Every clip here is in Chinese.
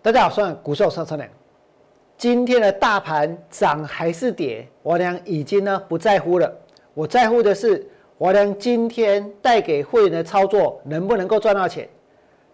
大家好，我是股兽上车良。今天的大盘涨还是跌，我俩已经呢不在乎了。我在乎的是，我俩今天带给会员的操作能不能够赚到钱。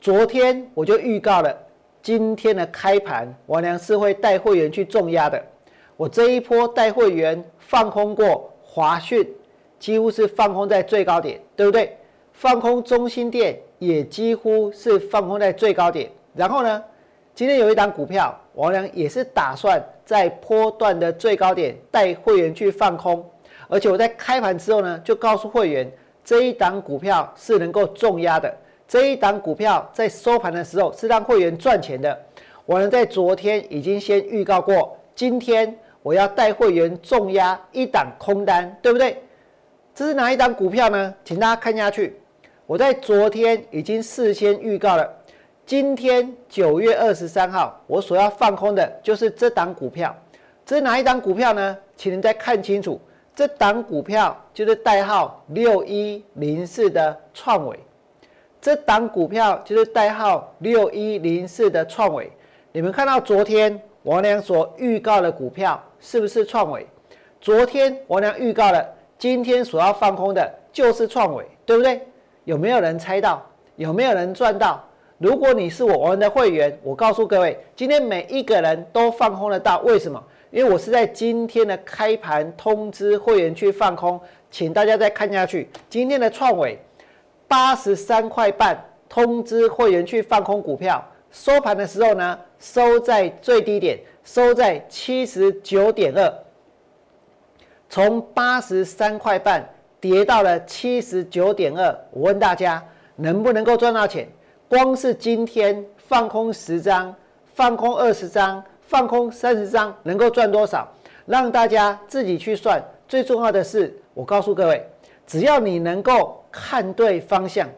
昨天我就预告了，今天的开盘我俩是会带会员去重压的。我这一波带会员放空过华讯，几乎是放空在最高点，对不对？放空中心店也几乎是放空在最高点，然后呢？今天有一档股票，王良也是打算在波段的最高点带会员去放空，而且我在开盘之后呢，就告诉会员这一档股票是能够重压的，这一档股票在收盘的时候是让会员赚钱的。我呢在昨天已经先预告过，今天我要带会员重压一档空单，对不对？这是哪一档股票呢？请大家看下去，我在昨天已经事先预告了。今天九月二十三号，我所要放空的就是这档股票。这是哪一档股票呢？请您再看清楚，这档股票就是代号六一零四的创伟。这档股票就是代号六一零四的创伟。你们看到昨天王良所预告的股票是不是创伟？昨天王良预告了，今天所要放空的就是创伟，对不对？有没有人猜到？有没有人赚到？如果你是我们的会员，我告诉各位，今天每一个人都放空得到，为什么？因为我是在今天的开盘通知会员去放空，请大家再看下去。今天的创伟八十三块半，通知会员去放空股票，收盘的时候呢，收在最低点，收在七十九点二，从八十三块半跌到了七十九点二。我问大家，能不能够赚到钱？光是今天放空十张，放空二十张，放空三十张，能够赚多少？让大家自己去算。最重要的是，我告诉各位，只要你能够看对方向，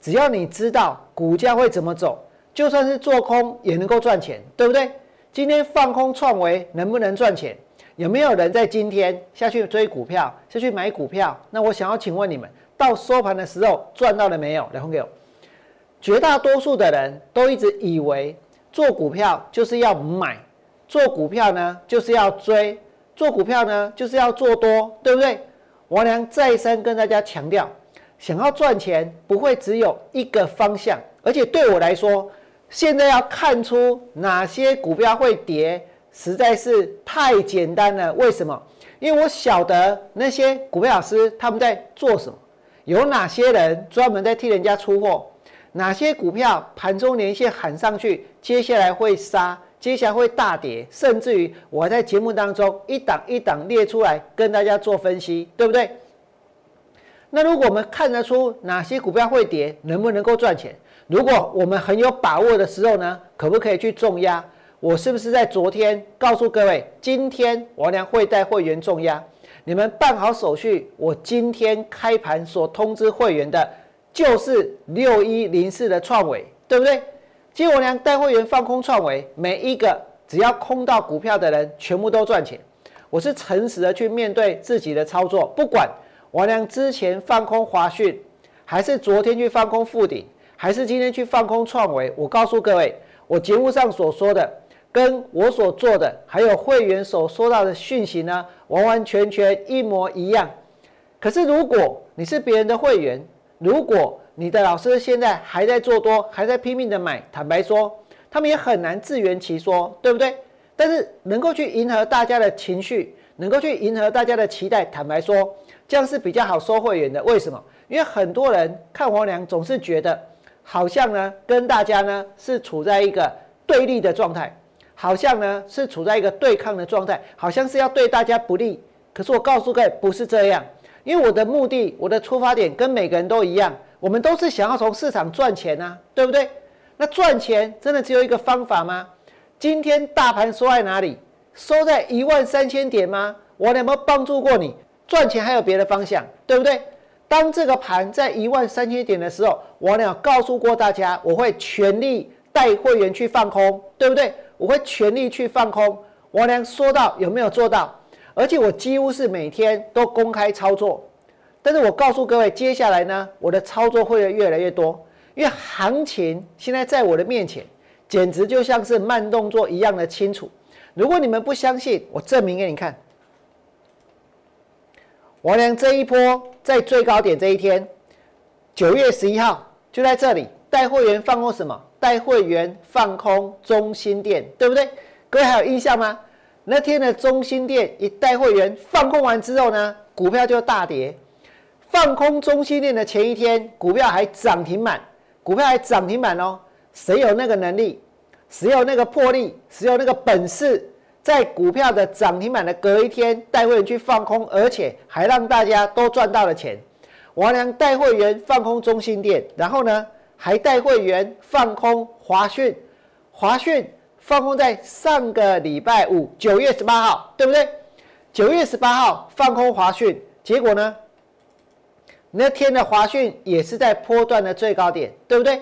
只要你知道股价会怎么走，就算是做空也能够赚钱，对不对？今天放空创维能不能赚钱？有没有人在今天下去追股票，下去买股票？那我想要请问你们，到收盘的时候赚到了没有？来，红给我。绝大多数的人都一直以为做股票就是要买，做股票呢就是要追，做股票呢就是要做多，对不对？王良再三跟大家强调，想要赚钱不会只有一个方向，而且对我来说，现在要看出哪些股票会跌，实在是太简单了。为什么？因为我晓得那些股票老师他们在做什么，有哪些人专门在替人家出货。哪些股票盘中连线喊上去，接下来会杀，接下来会大跌，甚至于我在节目当中一档一档列出来跟大家做分析，对不对？那如果我们看得出哪些股票会跌，能不能够赚钱？如果我们很有把握的时候呢，可不可以去重压？我是不是在昨天告诉各位，今天我俩会带会员重压？你们办好手续，我今天开盘所通知会员的。就是六一零四的创维，对不对？金我娘带会员放空创维，每一个只要空到股票的人，全部都赚钱。我是诚实的去面对自己的操作，不管王良之前放空华讯，还是昨天去放空富鼎，还是今天去放空创维，我告诉各位，我节目上所说的，跟我所做的，还有会员所收到的讯息呢，完完全全一模一样。可是如果你是别人的会员，如果你的老师现在还在做多，还在拼命的买，坦白说，他们也很难自圆其说，对不对？但是能够去迎合大家的情绪，能够去迎合大家的期待，坦白说，这样是比较好收会员的。为什么？因为很多人看黄良总是觉得，好像呢跟大家呢是处在一个对立的状态，好像呢是处在一个对抗的状态，好像是要对大家不利。可是我告诉各位，不是这样。因为我的目的，我的出发点跟每个人都一样，我们都是想要从市场赚钱呐，对不对？那赚钱真的只有一个方法吗？今天大盘收在哪里？收在一万三千点吗？我有没有帮助过你赚钱？还有别的方向，对不对？当这个盘在一万三千点的时候，我有告诉过大家，我会全力带会员去放空，对不对？我会全力去放空。我俩说到有没有做到？而且我几乎是每天都公开操作，但是我告诉各位，接下来呢，我的操作会越来越多，因为行情现在在我的面前，简直就像是慢动作一样的清楚。如果你们不相信，我证明给你看。我俩这一波在最高点这一天，九月十一号就在这里带会员放空什么？带会员放空中心店，对不对？各位还有印象吗？那天的中心店一带会员放空完之后呢，股票就大跌。放空中心店的前一天，股票还涨停板，股票还涨停板哦。谁有那个能力？谁有那个魄力？谁有那个本事？在股票的涨停板的隔一天，带会员去放空，而且还让大家都赚到了钱。王良带会员放空中心店，然后呢，还带会员放空华讯。华讯放空在上个礼拜五，九月十八号，对不对？九月十八号放空华讯，结果呢？那天的华讯也是在波段的最高点，对不对？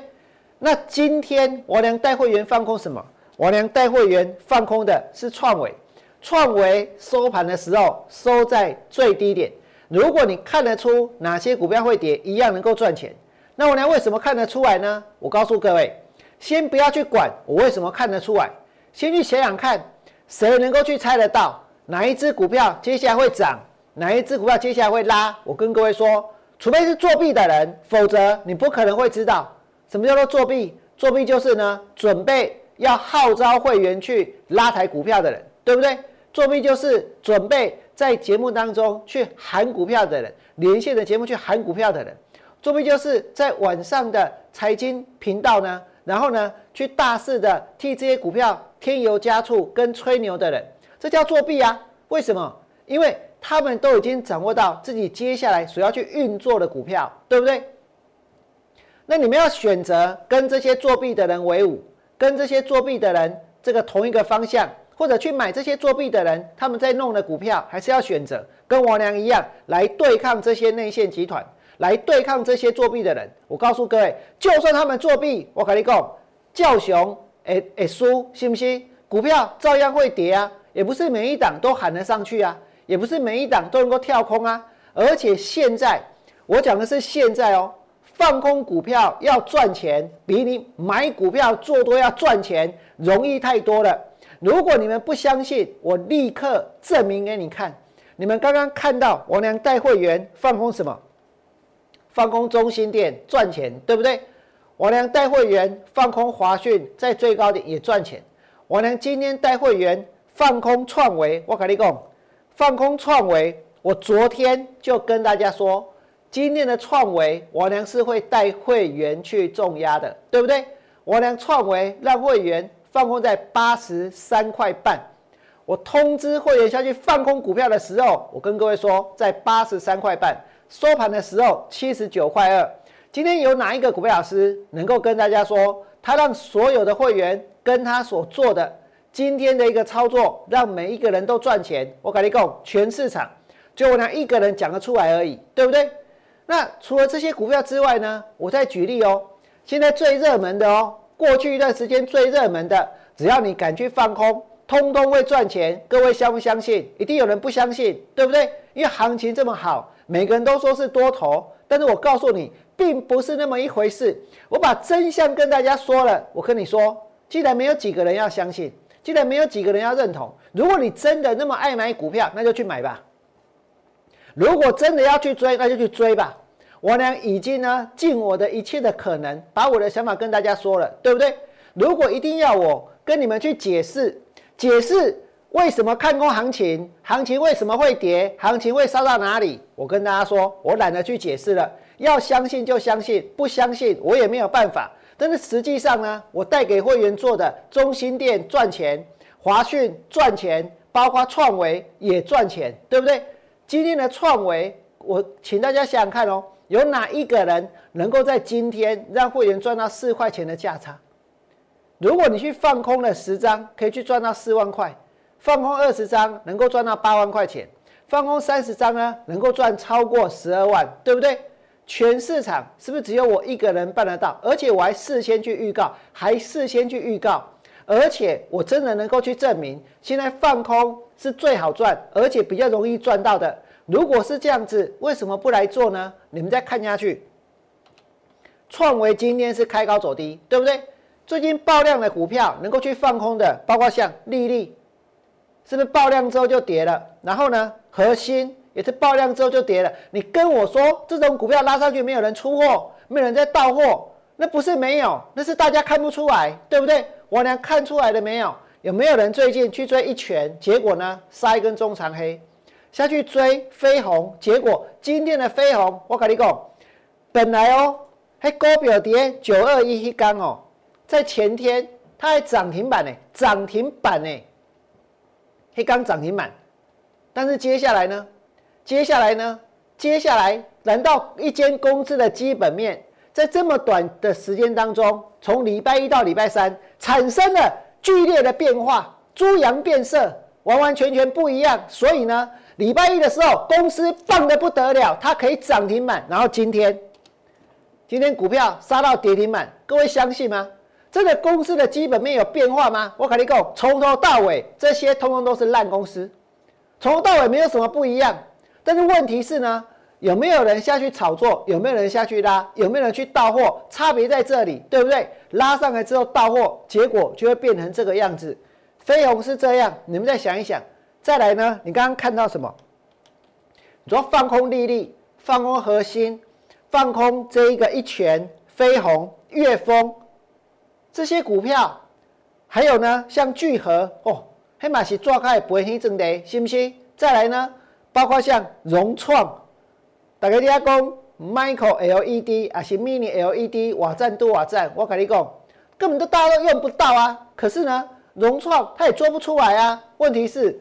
那今天王良带会员放空什么？王良带会员放空的是创维，创维收盘的时候收在最低点。如果你看得出哪些股票会跌，一样能够赚钱，那王良为什么看得出来呢？我告诉各位，先不要去管我为什么看得出来，先去想想看，谁能够去猜得到哪一只股票接下来会涨，哪一只股票接下来会拉？我跟各位说，除非是作弊的人，否则你不可能会知道什么叫做作弊。作弊就是呢，准备。要号召会员去拉抬股票的人，对不对？作弊就是准备在节目当中去喊股票的人，连线的节目去喊股票的人。作弊就是在晚上的财经频道呢，然后呢去大肆的替这些股票添油加醋跟吹牛的人，这叫作弊啊！为什么？因为他们都已经掌握到自己接下来所要去运作的股票，对不对？那你们要选择跟这些作弊的人为伍。跟这些作弊的人这个同一个方向，或者去买这些作弊的人他们在弄的股票，还是要选择跟王良一样来对抗这些内线集团，来对抗这些作弊的人。我告诉各位，就算他们作弊，我跟你讲，叫熊诶诶输，信不信？股票照样会跌啊，也不是每一档都喊得上去啊，也不是每一档都能够跳空啊。而且现在我讲的是现在哦。放空股票要赚钱，比你买股票做多要赚钱容易太多了。如果你们不相信，我立刻证明给你看。你们刚刚看到我娘带会员放空什么？放空中心店赚钱，对不对？王良带会员放空华讯，在最高点也赚钱。王良今天带会员放空创维，我跟你讲，放空创维，我昨天就跟大家说。今天的创维，我娘是会带会员去重压的，对不对？我娘创维让会员放空在八十三块半，我通知会员下去放空股票的时候，我跟各位说，在八十三块半收盘的时候七十九块二。今天有哪一个股票老师能够跟大家说，他让所有的会员跟他所做的今天的一个操作，让每一个人都赚钱？我跟你讲，全市场就我娘一个人讲得出来而已，对不对？那除了这些股票之外呢？我再举例哦。现在最热门的哦，过去一段时间最热门的，只要你敢去放空，通通会赚钱。各位相不相信？一定有人不相信，对不对？因为行情这么好，每个人都说是多头，但是我告诉你，并不是那么一回事。我把真相跟大家说了，我跟你说，既然没有几个人要相信，既然没有几个人要认同，如果你真的那么爱买股票，那就去买吧。如果真的要去追，那就去追吧。我呢，已经呢尽我的一切的可能，把我的想法跟大家说了，对不对？如果一定要我跟你们去解释，解释为什么看空行情，行情为什么会跌，行情会烧到哪里，我跟大家说，我懒得去解释了。要相信就相信，不相信我也没有办法。但是实际上呢，我带给会员做的中心店赚钱，华讯赚钱，包括创维也赚钱，对不对？今天的创维，我请大家想想看哦。有哪一个人能够在今天让会员赚到四块钱的价差？如果你去放空了十张，可以去赚到四万块；放空二十张，能够赚到八万块钱；放空三十张呢，能够赚超过十二万，对不对？全市场是不是只有我一个人办得到？而且我还事先去预告，还事先去预告，而且我真的能够去证明，现在放空是最好赚，而且比较容易赚到的。如果是这样子，为什么不来做呢？你们再看下去，创维今天是开高走低，对不对？最近爆量的股票能够去放空的，包括像利利，是不是爆量之后就跌了？然后呢，核心也是爆量之后就跌了。你跟我说这种股票拉上去没有人出货，没有人在到货，那不是没有，那是大家看不出来，对不对？我娘看出来了没有？有没有人最近去追一拳？结果呢，杀一根中长黑下去追飞鸿，结果今天的飞鸿，我跟你讲，本来哦，还高表跌九二一一刚哦。在前天，它还涨停板呢，涨停板呢，黑刚涨停板。但是接下来呢？接下来呢？接下来，难道一间公司的基本面在这么短的时间当中，从礼拜一到礼拜三产生了剧烈的变化，猪羊变色，完完全全不一样。所以呢，礼拜一的时候，公司棒的不得了，它可以涨停板。然后今天，今天股票杀到跌停板，各位相信吗？这个公司的基本面有变化吗？我跟你讲，从头到尾这些通通都是烂公司，从头到尾没有什么不一样。但是问题是呢，有没有人下去炒作？有没有人下去拉？有没有人去到货？差别在这里，对不对？拉上来之后到货，结果就会变成这个样子。飞鸿是这样，你们再想一想。再来呢？你刚刚看到什么？你说放空利率，放空核心，放空这一个一拳飞鸿、岳峰。这些股票，还有呢，像聚合哦，黑马是抓开不会黑正的，信不信？再来呢，包括像融创，大家听讲，Micro LED 啊，是 Mini LED，瓦赞多瓦赞，我跟你讲，根本都大家都用不到啊。可是呢，融创它也做不出来啊。问题是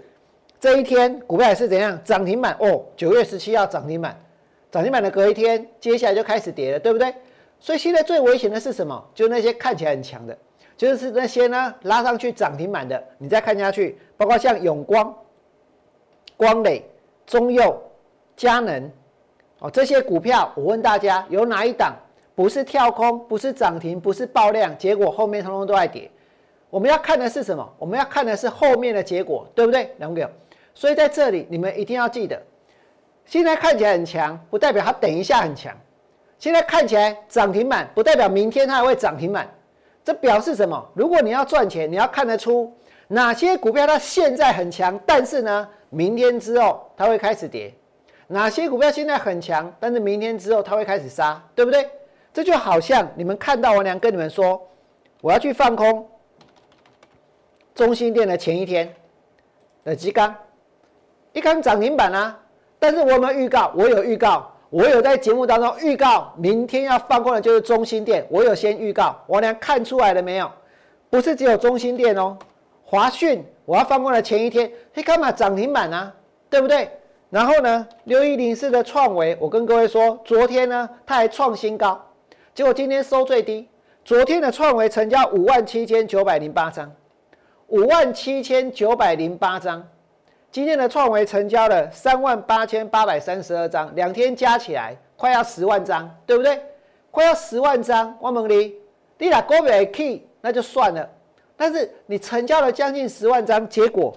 这一天股票是怎样涨停板哦？九月十七号涨停板，涨停板的隔一天，接下来就开始跌了，对不对？所以现在最危险的是什么？就是那些看起来很强的，就是那些呢拉上去涨停板的，你再看下去，包括像永光、光磊、中佑、佳能，哦，这些股票，我问大家，有哪一档不是跳空，不是涨停，不是爆量，结果后面通通都在跌？我们要看的是什么？我们要看的是后面的结果，对不对？两位所以在这里，你们一定要记得，现在看起来很强，不代表它等一下很强。现在看起来涨停板，不代表明天它还会涨停板。这表示什么？如果你要赚钱，你要看得出哪些股票它现在很强，但是呢，明天之后它会开始跌；哪些股票现在很强，但是明天之后它会开始杀，对不对？这就好像你们看到王良跟你们说，我要去放空中心店的前一天的基钢，一看涨停板啊，但是我有没有预告？我有预告。我有在节目当中预告，明天要放空的就是中心店。我有先预告，我俩看出来了没有？不是只有中心店哦，华讯我要放空的前一天，嘿，干嘛涨停板啊？对不对？然后呢，六一零四的创维，我跟各位说，昨天呢它还创新高，结果今天收最低。昨天的创维成交五万七千九百零八张，五万七千九百零八张。今天的创维成交了三万八千八百三十二张，两天加起来快要十万张，对不对？快要十万张，汪梦丽，你打高美 key 那就算了，但是你成交了将近十万张，结果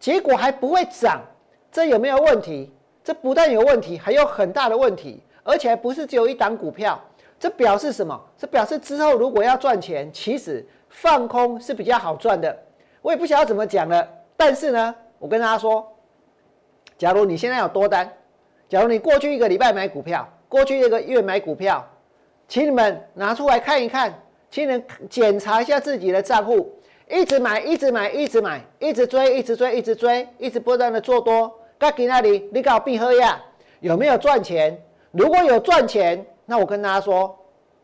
结果还不会涨，这有没有问题？这不但有问题，还有很大的问题，而且不是只有一档股票，这表示什么？这表示之后如果要赚钱，其实放空是比较好赚的。我也不晓得怎么讲了，但是呢。我跟大家说，假如你现在有多单，假如你过去一个礼拜买股票，过去一个月买股票，请你们拿出来看一看，请你们检查一下自己的账户，一直买，一直买，一直买，一直追，一直追，一直追，一直不断的做多，该给那里你搞闭合呀？有没有赚钱？如果有赚钱，那我跟大家说，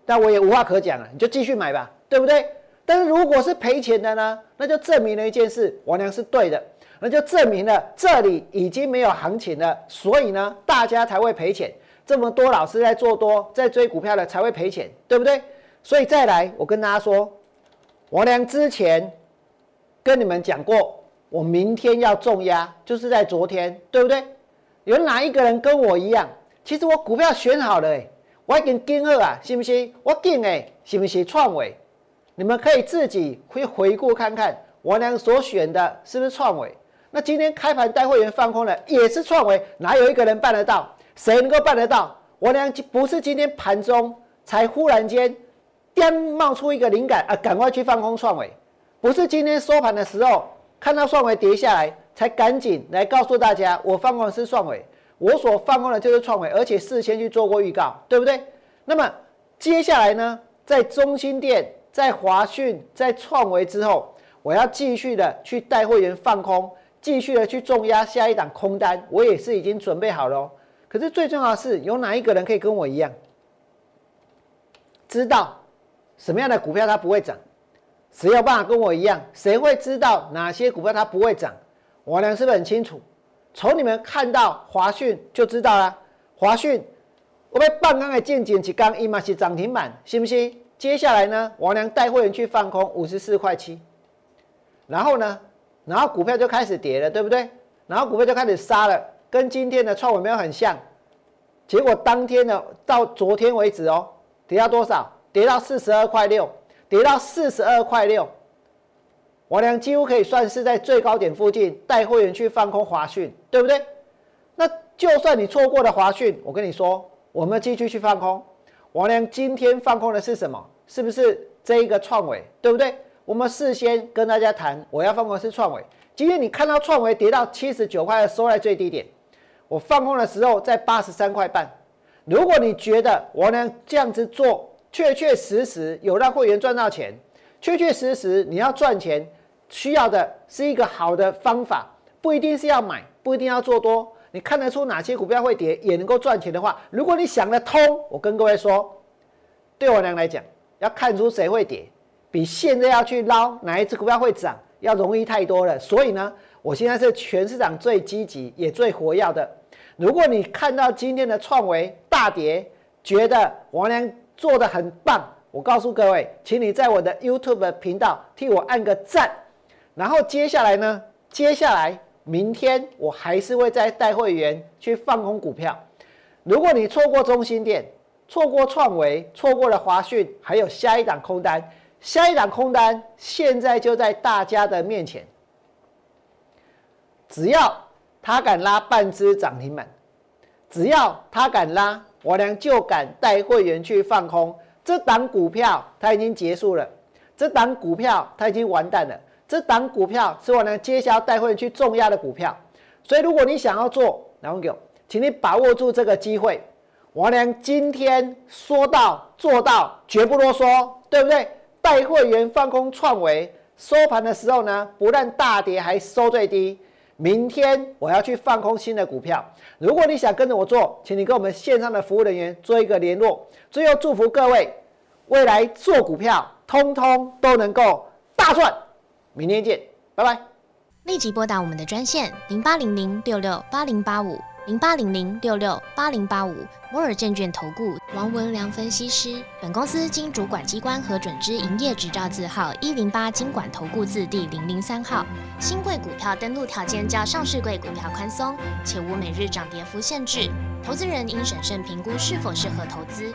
但我也无话可讲了，你就继续买吧，对不对？但是如果是赔钱的呢，那就证明了一件事，王良是对的。那就证明了这里已经没有行情了，所以呢，大家才会赔钱。这么多老师在做多，在追股票的才会赔钱，对不对？所以再来，我跟大家说，王良之前跟你们讲过，我明天要重压，就是在昨天，对不对？有哪一个人跟我一样？其实我股票选好了，哎，我已经跟二啊，信不信？我跟哎，信不信？创伟，你们可以自己去回顾看看，王良所选的是不是创伟？那今天开盘带会员放空的也是创维，哪有一个人办得到？谁能够办得到？我俩不是今天盘中才忽然间颠冒出一个灵感啊，赶快去放空创维，不是今天收盘的时候看到创维跌下来，才赶紧来告诉大家，我放空的是创维，我所放空的就是创维，而且事先去做过预告，对不对？那么接下来呢，在中心店、在华讯、在创维之后，我要继续的去带会员放空，继续的去重压下一档空单，我也是已经准备好了。可是最重要的是，有哪一个人可以跟我一样，知道？什么样的股票它不会涨？谁有办法跟我一样？谁会知道哪些股票它不会涨？我俩是不是很清楚？从你们看到华讯就知道了。华讯，我被半刚的见减起刚一嘛是涨停板，信不信？接下来呢，王良带会员去放空五十四块七，然后呢，然后股票就开始跌了，对不对？然后股票就开始杀了，跟今天的创伟没有很像。结果当天呢，到昨天为止哦，跌到多少？跌到四十二块六，跌到四十二块六，我俩几乎可以算是在最高点附近带会员去放空华讯，对不对？那就算你错过了华讯，我跟你说，我们继续去放空。我俩今天放空的是什么？是不是这一个创维，对不对？我们事先跟大家谈，我要放空是创维。今天你看到创维跌到七十九块，收在最低点，我放空的时候在八十三块半。如果你觉得我能这样子做，确确实实有让会员赚到钱，确确实实你要赚钱，需要的是一个好的方法，不一定是要买，不一定要做多。你看得出哪些股票会跌，也能够赚钱的话，如果你想得通，我跟各位说，对我娘来讲，要看出谁会跌，比现在要去捞哪一只股票会涨要容易太多了。所以呢，我现在是全市场最积极也最活跃的。如果你看到今天的创维大跌，觉得王良。做的很棒，我告诉各位，请你在我的 YouTube 频道替我按个赞。然后接下来呢？接下来明天我还是会再带会员去放空股票。如果你错过中心店，错过创维，错过了华讯，还有下一档空单，下一档空单现在就在大家的面前。只要他敢拉半只涨停板，只要他敢拉。我俩就敢带会员去放空这档股票，它已经结束了。这档股票它已经完蛋了。这档股票是我娘接下来带会员去重压的股票。所以，如果你想要做，然后给我，请你把握住这个机会。我俩今天说到做到，绝不啰嗦，对不对？带会员放空创维，收盘的时候呢，不但大跌，还收最低。明天我要去放空新的股票。如果你想跟着我做，请你跟我们线上的服务人员做一个联络。最后祝福各位未来做股票，通通都能够大赚。明天见，拜拜。立即拨打我们的专线零八零零六六八零八五。零八零零六六八零八五摩尔证券投顾王文良分析师，本公司经主管机关核准之营业执照字号一零八经管投顾字第零零三号。新贵股票登录条件较上市贵股票宽松，且无每日涨跌幅限制。投资人应审慎评估是否适合投资。